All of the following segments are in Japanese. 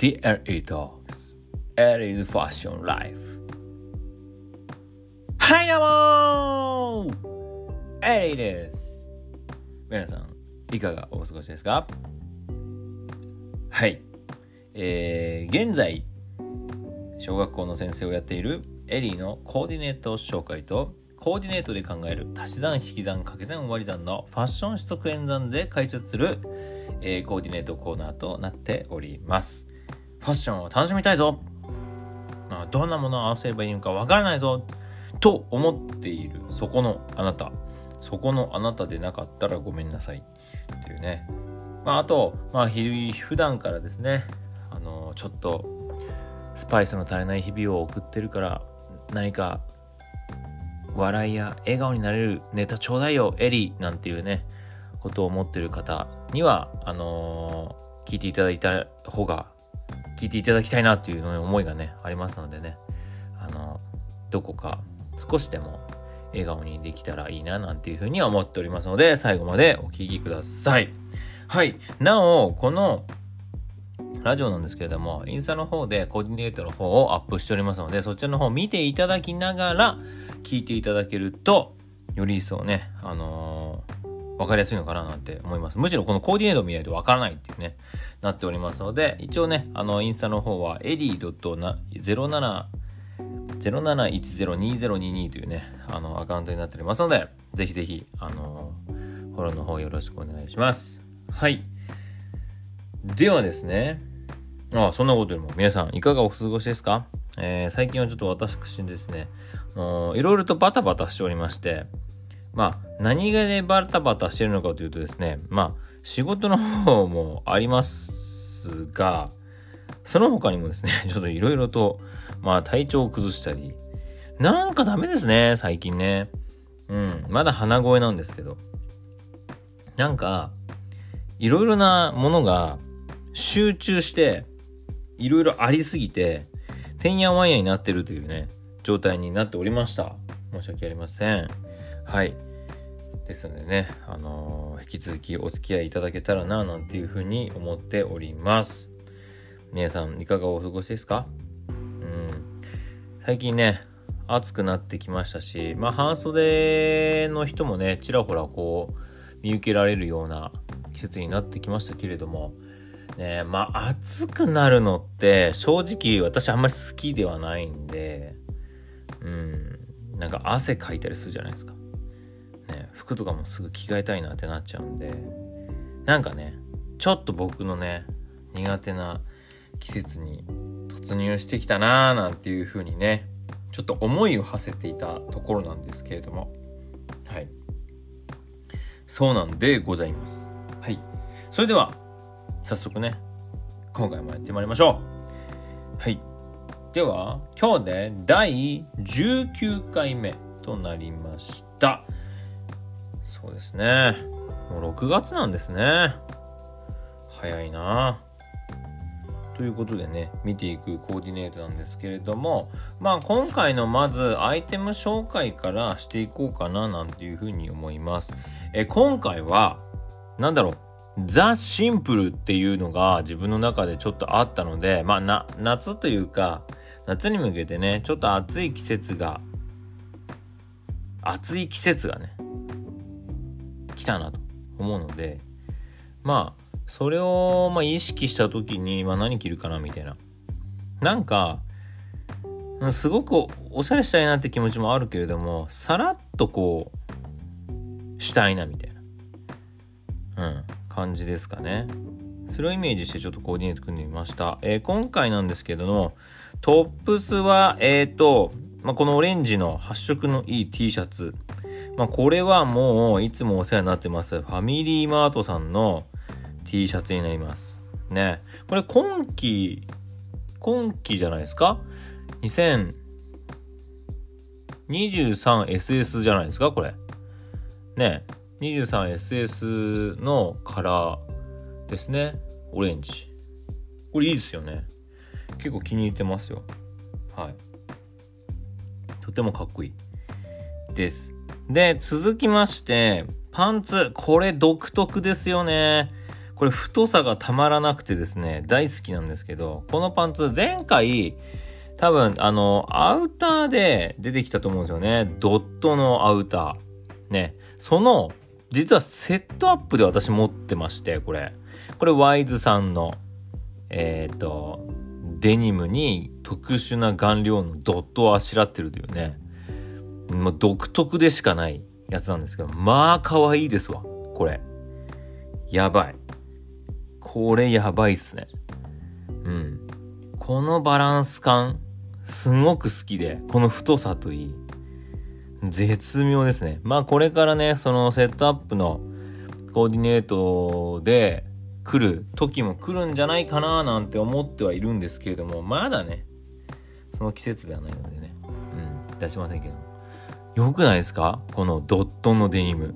The LA Talks LA Fashion Life. はいどうもー LA です皆さんいかがお過ごしですか？はい。えー、現在小学校の先生をやっているエリーのコーディネート紹介とコーディネートで考える足し算引き算掛け算割り算のファッション指則演算で解説する、えー、コーディネートコーナーとなっております。ファッションを楽しみたいぞ、まあ、どんなものを合わせればいいのかわからないぞと思っているそこのあなた。そこのあなたでなかったらごめんなさい。っていうね。まあ、あと、まあ、普段からですね、あの、ちょっと、スパイスの足りない日々を送ってるから、何か笑いや笑顔になれるネタちょうだいよ、エリーなんていうね、ことを思ってる方には、あのー、聞いていただいた方が、聞いていただきたいなっていう思いがね、ありますのでね、あの、どこか少しでも笑顔にできたらいいななんていうふうには思っておりますので、最後までお聴きください。はい。なお、このラジオなんですけれども、インスタの方でコーディネートの方をアップしておりますので、そちらの方を見ていただきながら、聞いていただけると、より一層ね、あのー、わかりやすいのかななんて思います。むしろこのコーディネート見ないとわからないっていうね、なっておりますので、一応ね、あの、インスタの方は、エリー .07 07102022というね、あの、アカウントになっておりますので、ぜひぜひ、あの、フォローの方よろしくお願いします。はい。ではですね、ああ、そんなことよりも皆さんいかがお過ごしですか？えー、最近はちょっと私ですね、いろいろとバタバタしておりまして、まあ、何がでバタバタしてるのかというとですね、まあ、仕事の方もありますが、その他にもですね、ちょっといろいろと、まあ、体調を崩したり、なんかダメですね、最近ね。うん、まだ鼻声なんですけど。なんか、いろいろなものが集中して、いろいろありすぎて、てんやわんやになってるというね、状態になっておりました。申し訳ありません。はい。ですのでね、あのー、引き続きお付き合いいただけたらな、なんていうふうに思っております。皆さん、いかがお過ごしですか？うん。最近ね、暑くなってきましたし、まあ、半袖の人もね、ちらほらこう、見受けられるような季節になってきましたけれども、ねまあ暑くなるのって正直私あんまり好きではないんで、うん、なんか汗かいたりするじゃないですか。服とかもすぐ着替えたいなってなっちゃうんで、なんかね、ちょっと僕のね、苦手な季節に突入してきたなーなんていう風にね、ちょっと思いを馳せていたところなんですけれども、はい。そうなんでございます。はい。それでは、早速ね、今回もやってまいりましょう。はい。では、今日で第19回目となりました。そうですね。もう6月なんですね。早いなということでね、見ていくコーディネートなんですけれども、まあ今回のまずアイテム紹介からしていこうかななんていうふうに思います。え今回は、なんだろう、ザ・シンプルっていうのが自分の中でちょっとあったので、まあな、夏というか、夏に向けてね、ちょっと暑い季節が、暑い季節がね、来たなと思うので、まあ、それを、まあ、意識した時に、まあ、何着るかなみたいな。なんか、すごくおしゃれしたいなって気持ちもあるけれども、さらっとこう、したいなみたいな。うん。感じですかね。それをイメージしてちょっとコーディネート組んでみました。えー、今回なんですけども、トップスは、えっ、ー、と、まあ、このオレンジの発色のいい T シャツ。まあ、これはもういつもお世話になってます。ファミリーマートさんの T シャツになります。ね。これ今季、今季じゃないですか ?2023SS じゃないですか？これ。ね。23SS のカラーですね。オレンジ。これいいですよね。結構気に入ってますよ。はい。とてもかっこいい。です。で、続きまして、パンツ。これ独特ですよね。これ太さがたまらなくてですね、大好きなんですけど、このパンツ前回、多分、あの、アウターで出てきたと思うんですよね。ドットのアウター。ね。その、実はセットアップで私持ってまして、これ。これワイズさんの、えっ、ー、と、デニムに特殊な顔料のドットをあしらってるというね。もう独特でしかないやつなんですけど、まあ可愛いですわ。これ。やばい。これやばいっすね。うん。このバランス感、すごく好きで、この太さといい。絶妙ですね。まあこれからね、そのセットアップのコーディネートで来る時も来るんじゃないかななんて思ってはいるんですけれども、まだね、その季節ではないのでね、うん、出しませんけど。よくないですか？このドットのデニム。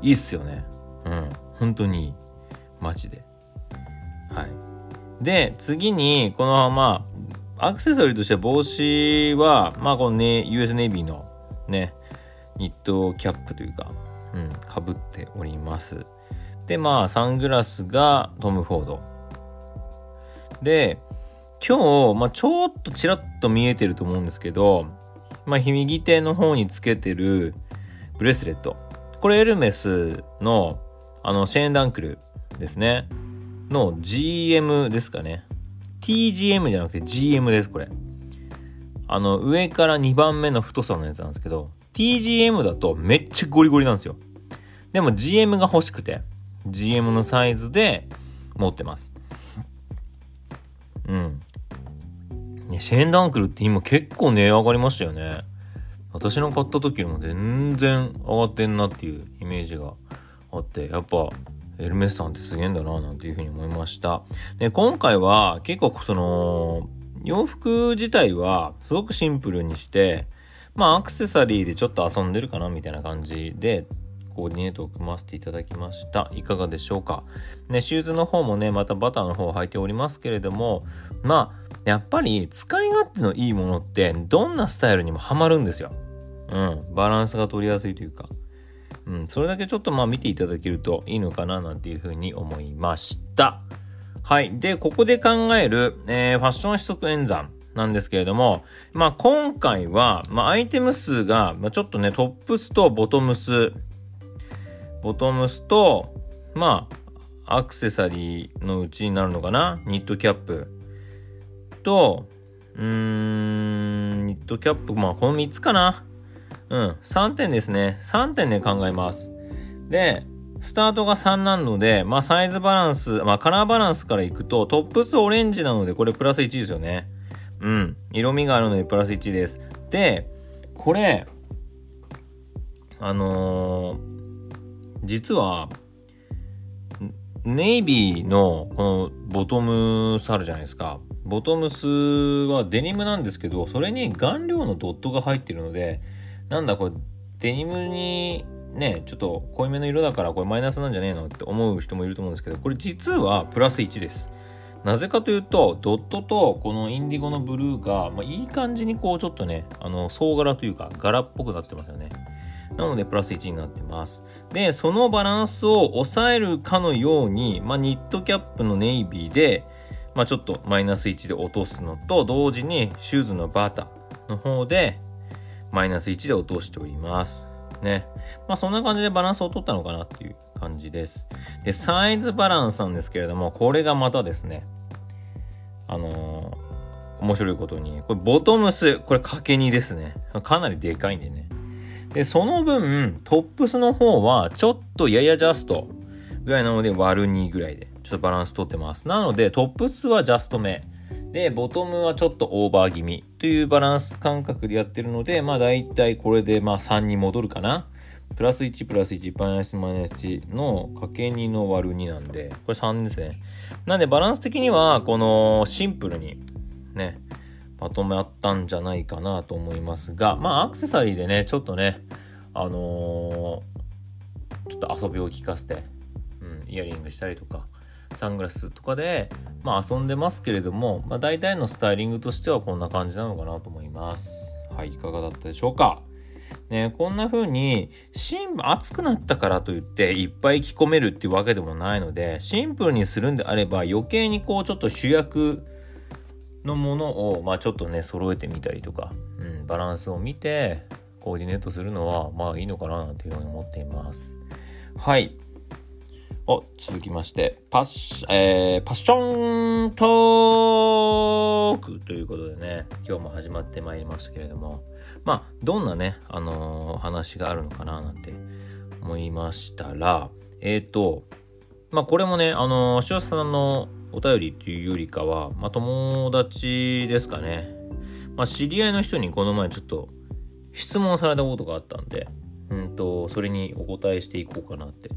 いいっすよね。うん。本当にいい。マジで。はい。で、次に、この、まあ、アクセサリーとして帽子は、まあ、このね、US ネイビーのね、ニットキャップというか、うん、かぶっております。で、まあ、サングラスがトム・フォード。で、今日、まあ、ちょっとちらっと見えてると思うんですけど、まあ、右手の方につけてるブレスレット。これエルメスの、あの、シェーン・ダンクルですね。の GM ですかね。TGM じゃなくて GM です、これ。あの、上から2番目の太さのやつなんですけど、TGM だとめっちゃゴリゴリなんですよ。でも GM が欲しくて、GM のサイズで持ってます。うん。ね、シェーンダンクルって今結構値上がりましたよね。私の買った時よりも全然上がってんなっていうイメージがあって、やっぱエルメスさんってすげえんだななんていうふうに思いました。で、今回は結構その、洋服自体はすごくシンプルにして、まあアクセサリーでちょっと遊んでるかなみたいな感じでコーディネートを組ませていただきました。いかがでしょうか。ね、シューズの方もね、またバターの方を履いておりますけれども、まあ、やっぱり使い勝手のいいものってどんなスタイルにもハマるんですよ。うん。バランスが取りやすいというか。うん。それだけちょっとまあ見ていただけるといいのかななんていうふうに思いました。はい。で、ここで考える、えー、ファッション指則演算なんですけれども、まあ今回は、まあアイテム数が、まあ、ちょっとね、トップスとボトムス、ボトムスと、まあ、アクセサリーのうちになるのかな？ニットキャップ、と、うーん、ニットキャップ、まあこの3つかな。うん、3点ですね。3点で考えます。で、スタートが3なので、まあサイズバランス、まあカラーバランスからいくと、トップスオレンジなので、これプラス1ですよね。うん。色味があるのでプラス1です。で、これ、あのー、実は、ネイビーのこのボトムスあるじゃないですか。ボトムスはデニムなんですけど、それに顔料のドットが入ってるので、なんだこれ、デニムにね、ちょっと濃いめの色だからこれマイナスなんじゃねえのって思う人もいると思うんですけど、これ実はプラス1です。なぜかというと、ドットとこのインディゴのブルーが、まあ、いい感じにこうちょっとね、あの、総柄というか柄っぽくなってますよね。なので、プラス1になってます。で、そのバランスを抑えるかのように、まあ、ニットキャップのネイビーで、まあちょっとマイナス1で落とすのと同時にシューズのバータの方でマイナス1で落としております。ね。まあそんな感じでバランスを取ったのかなっていう感じです。で、サイズバランスなんですけれども、これがまたですね、あのー、面白いことに、これボトムス、これ掛け2ですね。かなりでかいんでね。で、その分、トップスの方は、ちょっとややジャストぐらいなので割る2ぐらいで。ちょっとバランスとってます。なので、トップスはジャスト目。で、ボトムはちょっとオーバー気味というバランス感覚でやってるので、まあ大体これでまあ3に戻るかな。プラス1プラス1マイナスマイナス1のかけ2の割る2なんで、これ3ですね。なんでバランス的にはこのシンプルにね、まとめあったんじゃないかなと思いますが、まあアクセサリーでね、ちょっとね、あのー、ちょっと遊びを聞かせて、うん、イヤリングしたりとか、サングラスとかで、まあ遊んでますけれども、まあ大体のスタイリングとしてはこんな感じなのかなと思います。はい、いかがだったでしょうか？ね、こんな風に、シン暑くなったからといっていっぱい着込めるっていうわけでもないので、シンプルにするんであれば余計にこうちょっと主役のものを、まあちょっとね、揃えてみたりとか、うん、バランスを見て、コーディネートするのは、まあいいのかななんていうふうに思っています。はい。お、続きまして、パッシ、えー、パッショントークということでね、今日も始まってまいりましたけれども、まあ、どんなね、あのー、話があるのかななんて思いましたら、えっ、ー、と、まあ、これもね、あのー、塩さんのお便りっていうよりかは、まあ、友達ですかね。まあ、知り合いの人にこの前ちょっと質問されたことがあったんで、うんと、それにお答えしていこうかなって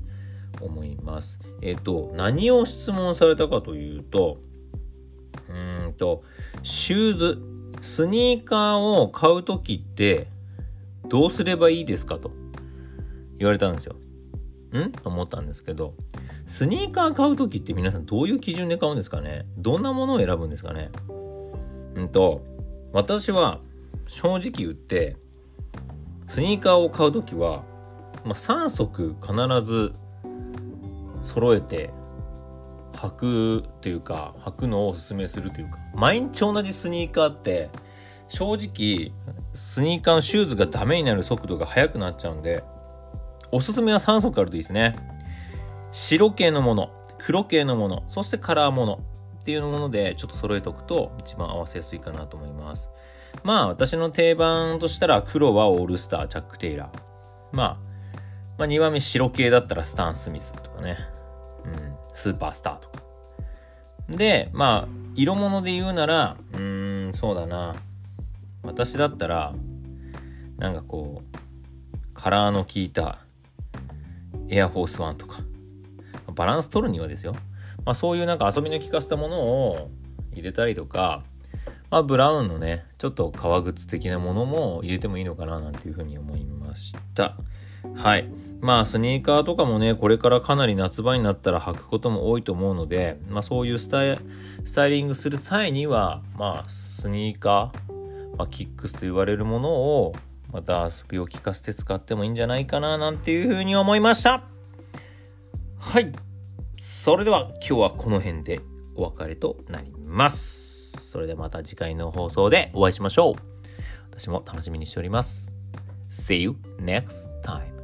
思います。えっ、と、何を質問されたかというと、うんと、シューズ、スニーカーを買うときってどうすればいいですかと言われたんですよ。ん？と思ったんですけど、スニーカー買うときって皆さんどういう基準で買うんですかね？どんなものを選ぶんですかね？うんと、私は正直言って、スニーカーを買うときは、まあ、3足必ず揃えて履くというか、履くのをおすすめするというか、毎日同じスニーカーって、正直、スニーカーのシューズがダメになる速度が速くなっちゃうんで、おすすめは3足あるといいですね。白系のもの、黒系のもの、そしてカラーものっていうものでちょっと揃えておくと一番合わせやすいかなと思います。まあ私の定番としたら黒はオールスター、チャック・テイラー。まあ、まあ2番目白系だったらスタン・スミスとかね。スーパースターとか。で、まあ、色物で言うなら、うーん、そうだな。私だったら、なんかこう、カラーの効いたエアフォースワンとか、バランス取るにはですよ。まあそういうなんか遊びの効かせたものを入れたりとか、まあブラウンのね、ちょっと革靴的なものも入れてもいいのかななんていうふうに思いました。はい。まあスニーカーとかもね、これからかなり夏場になったら履くことも多いと思うので、まあそういうスタイスタイリングする際には、まあスニーカー、まあ、キックスと言われるものをまた遊びを効かせて使ってもいいんじゃないかななんていうふうに思いました。はい。それでは今日はこの辺でお別れとなります。それではまた次回の放送でお会いしましょう。私も楽しみにしております。See you next time.